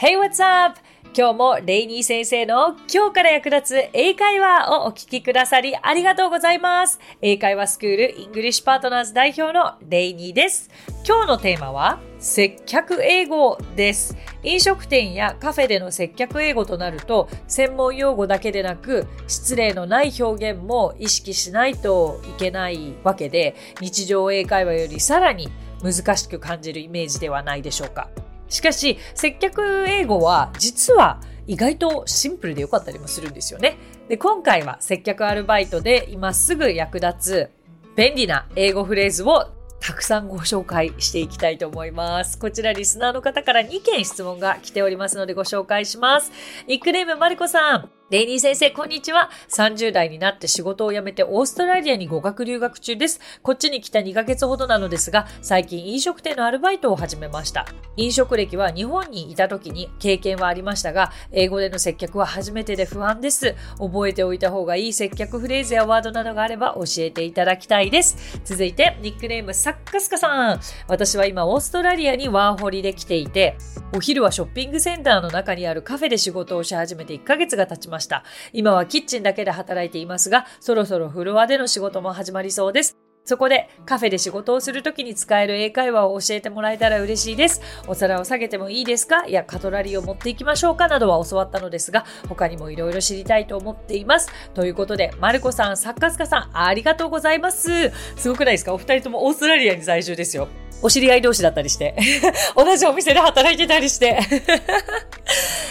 Hey, what's up? 今日もレイニー先生の今日から役立つ英会話をお聞きくださりありがとうございます。英会話スクール English Partners 代表のレイニーです。今日のテーマは接客英語です。飲食店やカフェでの接客英語となると専門用語だけでなく失礼のない表現も意識しないといけないわけで日常英会話よりさらに難しく感じるイメージではないでしょうか。しかし、接客英語は実は意外とシンプルで良かったりもするんですよね。で、今回は接客アルバイトで今すぐ役立つ便利な英語フレーズをたくさんご紹介していきたいと思います。こちらリスナーの方から2件質問が来ておりますのでご紹介します。ニックネームマリコさん。レイニー先生、こんにちは。30代になって仕事を辞めてオーストラリアに語学留学中です。こっちに来た2ヶ月ほどなのですが、最近飲食店のアルバイトを始めました。飲食歴は日本にいた時に経験はありましたが、英語での接客は初めてで不安です。覚えておいた方がいい接客フレーズやワードなどがあれば教えていただきたいです。続いて、ニックネームサッカスカさん。私は今オーストラリアにワーホリで来ていて、お昼はショッピングセンターの中にあるカフェで仕事をし始めて1ヶ月が経ちました。ました今はキッチンだけで働いていますが、そろそろフロアでの仕事も始まりそうです。そこでカフェで仕事をするときに使える英会話を教えてもらえたら嬉しいです。お皿を下げてもいいですか？いや、カトラリーを持っていきましょうかなどは教わったのですが、他にもいろいろ知りたいと思っています。ということで、マルコさん、サッカスカさん、ありがとうございます。すごくないですか？お二人ともオーストラリアに在住ですよ。お知り合い同士だったりして。同じお店で働いてたりして。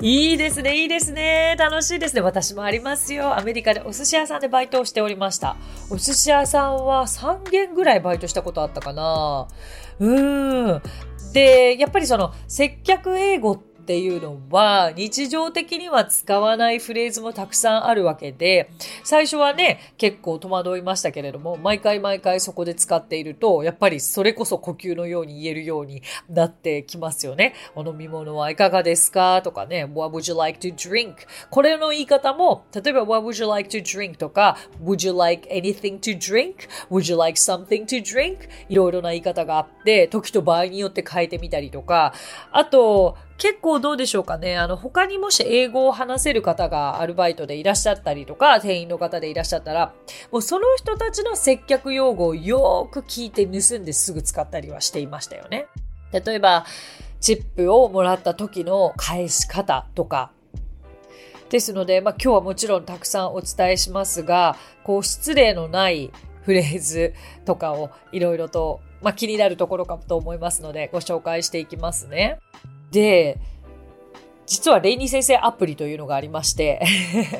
いいですね、いいですね。楽しいですね。私もありますよ。アメリカでお寿司屋さんでバイトをしておりました。お寿司屋さんは3軒ぐらいバイトしたことあったかな。うーん。で、やっぱりその接客英語ってっていうのは日常的には使わないフレーズもたくさんあるわけで最初はね結構戸惑いましたけれども毎回毎回そこで使っているとやっぱりそれこそ呼吸のように言えるようになってきますよね。お飲み物はいかがですか？とかね What would you like to drink? これの言い方も例えば What would you like to drink? とか Would you like anything to drink? Would you like something to drink? いろいろな言い方があって時と場合によって変えてみたりとかあと結構どうでしょうかね。あの、他にもし英語を話せる方がアルバイトでいらっしゃったりとか、店員の方でいらっしゃったら、もうその人たちの接客用語をよーく聞いて盗んですぐ使ったりはしていましたよね。例えば、チップをもらった時の返し方とか、ですので、まあ今日はもちろんたくさんお伝えしますが、こう失礼のないフレーズとかをいろいろと、まあ、気になるところかと思いますのでご紹介していきますね。で、実はレイニー先生アプリというのがありまして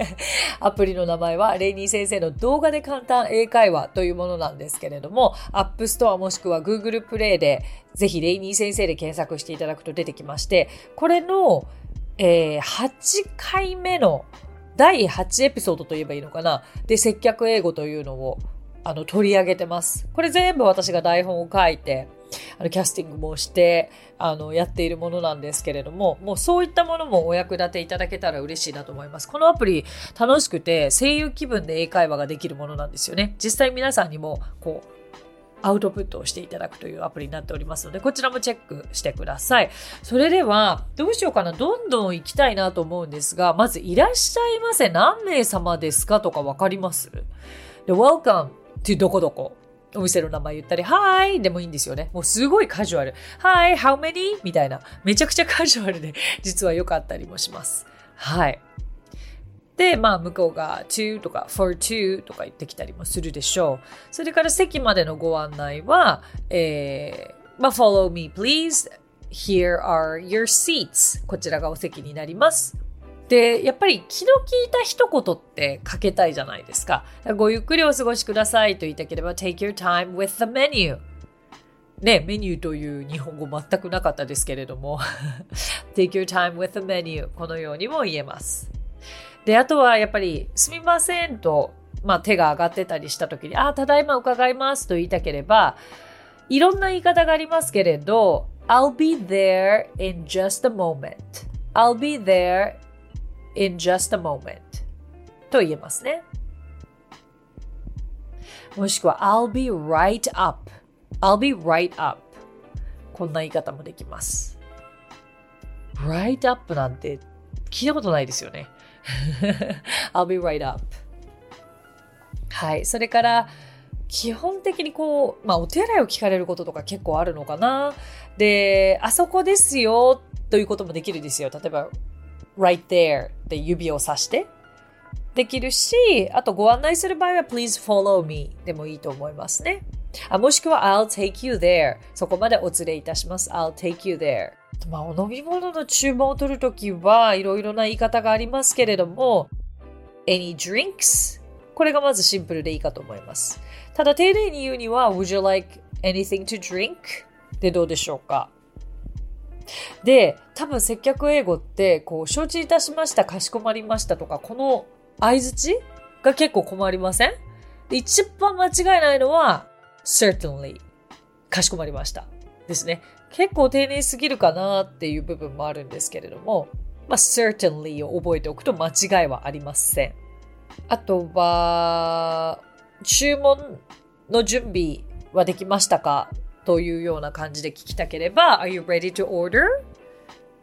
アプリの名前はレイニー先生の動画で簡単英会話というものなんですけれども、App Store もしくは Google Play でぜひレイニー先生で検索していただくと出てきまして、これの、えー、8回目の第8エピソードと言えばいいのかな？で、接客英語というのをあの取り上げてます。これ全部私が台本を書いて、あのキャスティングもしてあのやっているものなんですけれどももうそういったものもお役立ていただけたら嬉しいなと思いますこのアプリ楽しくて声優気分で英会話ができるものなんですよね実際皆さんにもこうアウトプットをしていただくというアプリになっておりますので、こちらもチェックしてください。それでは、どうしようかな。どんどん行きたいなと思うんですが、まずいらっしゃいませ。何名様ですか？とかわかります？で、welcome to どこどこ。お店の名前言ったり、Hi! でもいいんですよね。もうすごいカジュアル。Hi! How many? みたいな。めちゃくちゃカジュアルで、実は良かったりもします。はい。で、まあ、向こうが to とか for to とか言ってきたりもするでしょう。それから席までのご案内は、えー、まあ、follow me please. Here are your seats. こちらがお席になります。で、やっぱり気の利いた一言ってかけたいじゃないですか。ごゆっくりお過ごしくださいと言いたければ take your time with the menu。ね、メニューという日本語全くなかったですけれども take your time with the menu このようにも言えます。で、あとはやっぱりすみませんと、まあ、手が上がってたりした時に、あ、ただいま伺いますと言いたければ、いろんな言い方がありますけれど、I'll be there in just a moment. I'll be there in just a moment と言えますね。もしくは I'll be right up I'll be right up こんな言い方もできます。right up なんて聞いたことないですよね。I'll be right up. はい。それから、基本的にこう、まあ、お手洗いを聞かれることとか結構あるのかな。で、あそこですよということもできるですよ。例えば、right there で指を指してできるし、あとご案内する場合は please follow me でもいいと思いますね。あもしくは I'll take you there そこまでお連れいたします。I'll take you there まあ、お飲み物の注文を取るときはいろいろな言い方がありますけれども any drinks これがまずシンプルでいいかと思います。ただ丁寧に言うには would you like anything to drink? でどうでしょうか？で、多分接客英語って、こう、承知いたしました、かしこまりましたとか、この相づちが結構困りません？一番間違いないのは、certainly かしこまりましたですね。結構丁寧すぎるかなっていう部分もあるんですけれども、まあ、certainly を覚えておくと間違いはありません。あとは、注文の準備はできましたか？というような感じで聞きたければ、Are you ready to order?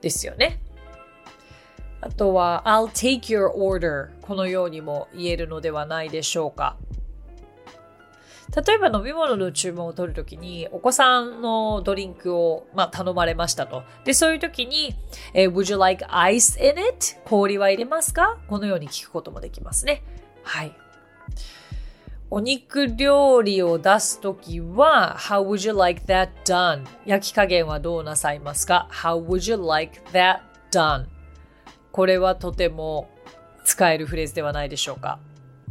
ですよね。あとは、I'll take your order このようにも言えるのではないでしょうか。例えば飲み物の注文を取るときに、お子さんのドリンクを、まあ、頼まれましたと。で、そういうときに、えー、Would you like ice in it? 氷は入れますか？このように聞くこともできますね。はい。お肉料理を出すときは、How would you like that done? 焼き加減はどうなさいますか ?How would you like that done? これはとても使えるフレーズではないでしょうか。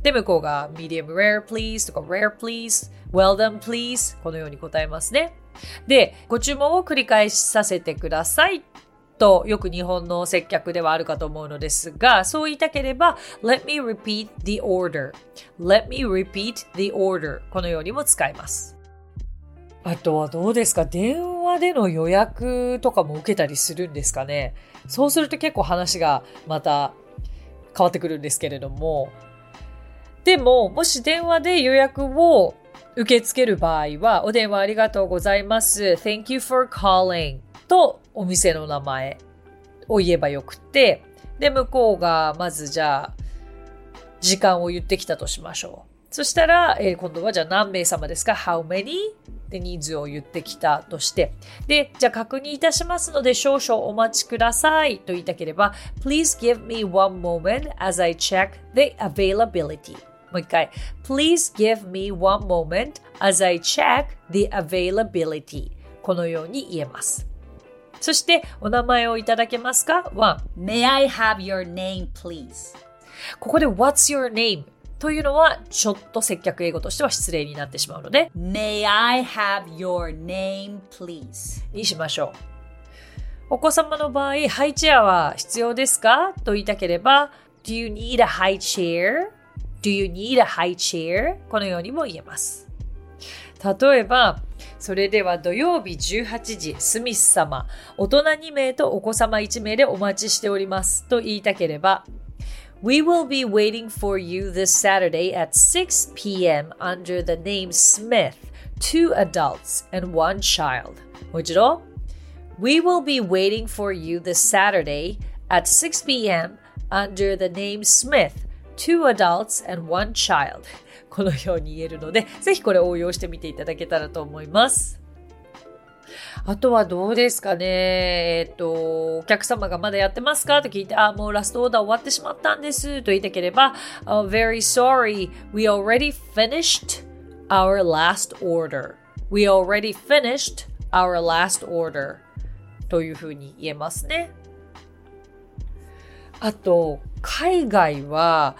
で、向こうが medium rare please とか rare please, well done please このように答えますね。で、ご注文を繰り返しさせてくださいとよく日本の接客ではあるかと思うのですが、そう言いたければ、let me repeat the order. let me repeat the order. このようにも使います。あとはどうですか？電話での予約とかも受けたりするんですかね？そうすると結構話がまた変わってくるんですけれども。でも、もし電話で予約を受け付ける場合は、お電話ありがとうございます。Thank you for calling とお店の名前を言えばよくて、で、向こうがまずじゃあ、時間を言ってきたとしましょう。そしたら、えー、今度はじゃあ何名様ですか ?How many? で人数を言ってきたとして。で、じゃあ確認いたしますので少々お待ちくださいと言いたければ Please give me one moment as I check the availability. もう一回。Please give me one moment as I check the availability. このように言えます。そして、お名前をいただけますかは、May I have your name, please? ここで What's your name? というのは、ちょっと接客英語としては失礼になってしまうので、May I have your name, please? にしましょう。お子様の場合、ハイチェアは必要ですかと言いたければ、Do you need a high chair?Do you need a high chair? このようにも言えます。例えば、それでは土曜日18時、スミス様、大人2名とお子様1名でお待ちしておりますと言いたければ、We will be waiting for you this Saturday at 6 p.m. under the name Smith, two adults and one child. もう一度。We will be waiting for you this Saturday at 6 p.m. under the name Smith, two adults and one child. このように言えるので、ぜひこれ応用してみていただけたらと思います。あとはどうですかねえっと、お客様がまだやってますか？と聞いて、あ、もうラストオーダー終わってしまったんですと言いたければ、uh, very sorry, we already finished our last order. We already finished our last order. というふうに言えますね。あと、海外は、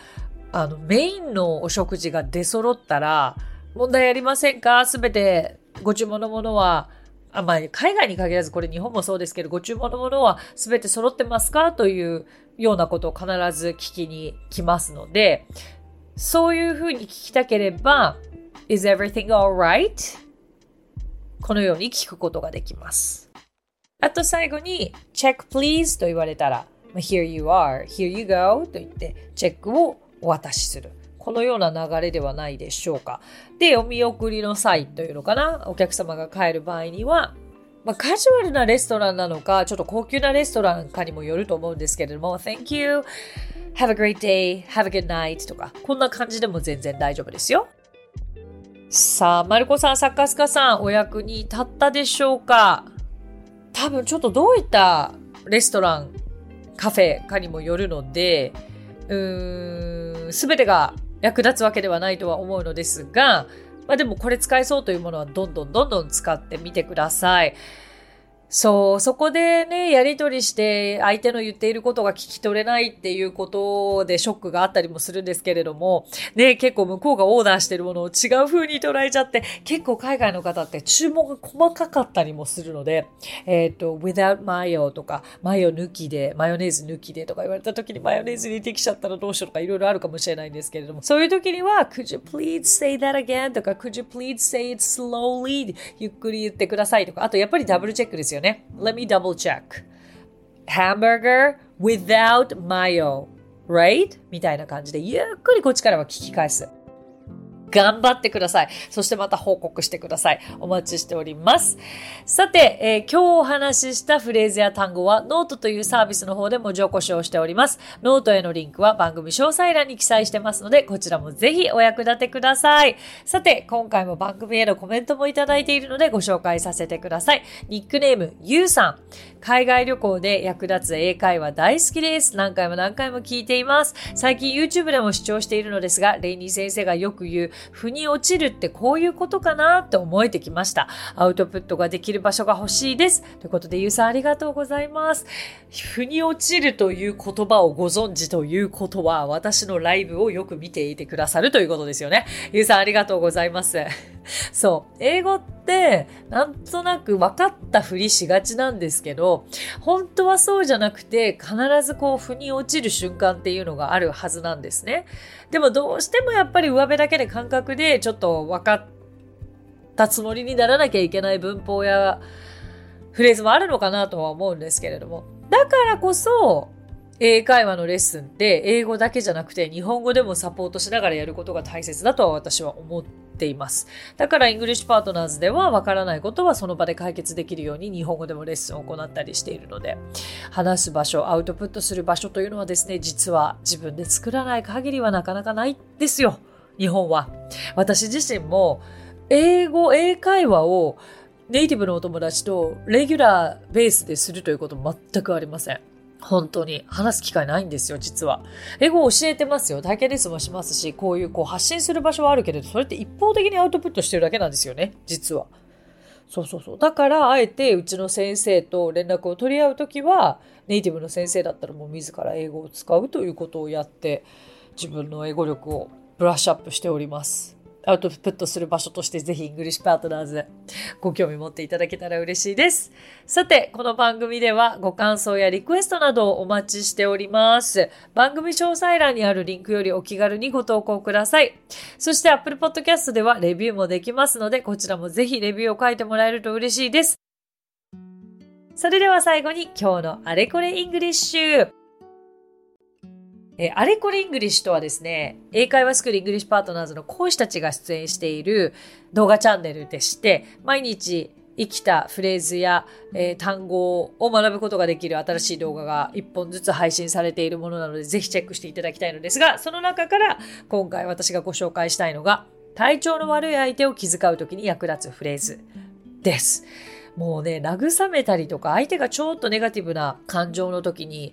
あの、メインのお食事が出揃ったら、問題ありませんか？すべてご注文のものは、あまあ、海外に限らずこれ日本もそうですけど、ご注文のものはすべて揃ってますか？というようなことを必ず聞きに来ますので、そういうふうに聞きたければ、is everything alright? このように聞くことができます。あと最後に、check please と言われたら、here you are, here you go と言って、チェックをお渡しする。このような流れではないでしょうか。で、お見送りの際というのかな。お客様が帰る場合には、まあ、カジュアルなレストランなのか、ちょっと高級なレストランかにもよると思うんですけれども、Thank you, have a great day, have a good night とか、こんな感じでも全然大丈夫ですよ。さあ、マルコさん、サッカースカさん、お役に立ったでしょうか？多分ちょっとどういったレストラン、カフェかにもよるので、うーん、すべてが役立つわけではないとは思うのですが、まあでもこれ使えそうというものはどんどんどんどん使ってみてください。そう、そこでね、やりとりして相手の言っていることが聞き取れないっていうことでショックがあったりもするんですけれども、ね、結構向こうがオーダーしてるものを違う風に捉えちゃって、結構海外の方って注文が細かかったりもするので、えっ、ー、と、without mayo とか、マヨ抜きで、マヨネーズ抜きでとか言われた時にマヨネーズにできちゃったらどうしようとかいろいろあるかもしれないんですけれども、そういう時には、could you please say that again? とか、could you please say it slowly? ゆっくり言ってくださいとか、あとやっぱりダブルチェックですよね。ね。Let me double check. Hamburger without mayo. Right? みたいな感じで、ゆっくりこっちからは聞き返す。 頑張ってください。そしてまた報告してください。お待ちしております。さて、えー、今日お話ししたフレーズや単語はノートというサービスの方で文字起こしをしております。ノートへのリンクは番組詳細欄に記載してますので、こちらもぜひお役立てください。さて、今回も番組へのコメントもいただいているのでご紹介させてください。ニックネーム、ゆうさん。海外旅行で役立つ英会話大好きです。何回も何回も聞いています。最近 YouTube でも視聴しているのですが、レイニー先生がよく言う、腑に落ちるってこういうことかなって思えてきました。アウトプットができる場所が欲しいです。ということで、ゆうさんありがとうございます。腑に落ちるという言葉をご存知ということは、私のライブをよく見ていてくださるということですよね。ゆうさんありがとうございます。そう。英語って、なんとなく分かったふりしがちなんですけど、本当はそうじゃなくて、必ずこう、腑に落ちる瞬間っていうのがあるはずなんですね。でもどうしてもやっぱり上辺だけで感覚でちょっと分かったつもりにならなきゃいけない文法やフレーズもあるのかなとは思うんですけれども。だからこそ、英会話のレッスンって英語だけじゃなくて日本語でもサポートしながらやることが大切だとは私は思っています。だから English Partners ではわからないことはその場で解決できるように日本語でもレッスンを行ったりしているので話す場所、アウトプットする場所というのはですね、実は自分で作らない限りはなかなかないですよ。日本は。私自身も英語、英会話をネイティブのお友達と regular base でするということ全くありません。本当に話す機会ないんですよ、実は。英語を教えてますよ。体験レッスンもしますし、こういうこう発信する場所はあるけれど、それって一方的にアウトプットしてるだけなんですよね、実は。そうそうそう。だから、あえてうちの先生と連絡を取り合うときは、ネイティブの先生だったらもう自ら英語を使うということをやって、自分の英語力をブラッシュアップしております。アウトプットする場所としてぜひイングリッシュパートナーズご興味持っていただけたら嬉しいです。さて、この番組ではご感想やリクエストなどをお待ちしております。番組詳細欄にあるリンクよりお気軽にご投稿ください。そして Apple Podcast ではレビューもできますので、こちらもぜひレビューを書いてもらえると嬉しいです。それでは最後に今日のあれこれイングリッシュ。えー、あれこれイングリッシュとはですね、英会話スクールイングリッシュパートナーズの講師たちが出演している動画チャンネルでして、毎日生きたフレーズや、えー、単語を学ぶことができる新しい動画が1本ずつ配信されているものなので、ぜひチェックしていただきたいのですが、その中から今回私がご紹介したいのが、体調の悪い相手を気遣うときに役立つフレーズです。もうね、慰めたりとか、相手がちょっとネガティブな感情の時に、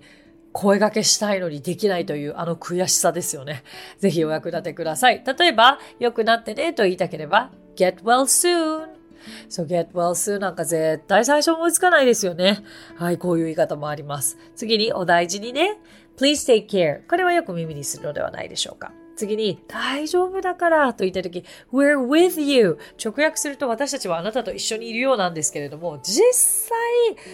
声掛けしたいのにできないというあの悔しさですよね。ぜひお役立てください。例えば、良くなってねと言いたければ、get well soon。So、get well soon なんか絶対最初思いつかないですよね。はい、こういう言い方もあります。次に、お大事にね。please take care。これはよく耳にするのではないでしょうか。次に、大丈夫だからと言ったとき、we're with you 直訳すると私たちはあなたと一緒にいるようなんですけれども、実際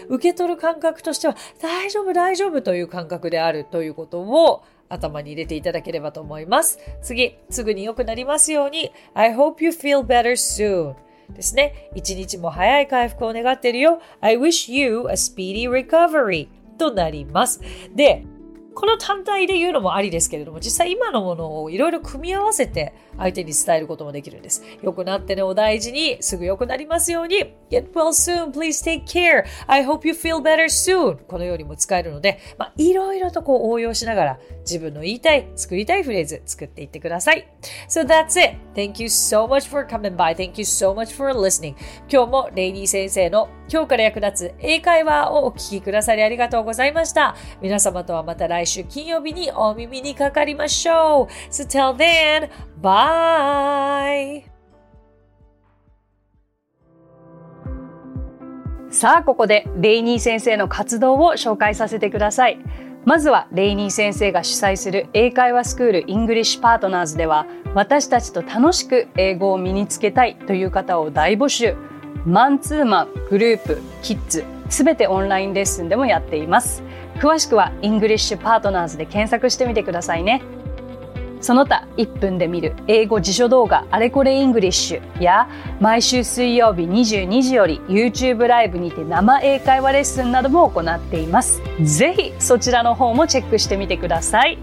受け取る感覚としては、大丈夫大丈夫という感覚であるということを頭に入れていただければと思います。次、すぐに良くなりますように、I hope you feel better soon ですね。一日も早い回復を願っているよ。I wish you a speedy recovery となります。で、この単体で言うのもありですけれども、実際今のものをいろいろ組み合わせて相手に伝えることもできるんです。良くなってね、お大事に、すぐ良くなりますように。Get well soon, please take care. I hope you feel better soon. このようにも使えるので、まあ、いろいろとこう応用しながら自分の言いたい、作りたいフレーズ作っていってください。So that's it. Thank you so much for coming by. Thank you so much for listening. 今日もレイニー先生の今日から役立つ英会話をお聞きくださりありがとうございました。皆様とはまた来週金曜日にお耳にかかりましょう。So till then, bye! さあ、ここでレイニー先生の活動を紹介させてください。まずはレイニー先生が主催する英会話スクールイングリッシュパートナーズでは私たちと楽しく英語を身につけたいという方を大募集マンツーマングループキッズすべてオンラインレッスンでもやっています詳しくはイングリッシュパートナーズで検索してみてくださいねその他1分で見る英語辞書動画あれこれイングリッシュや毎週水曜日22時より YouTube ライブにて生英会話レッスンなども行っています。ぜひそちらの方もチェックしてみてください。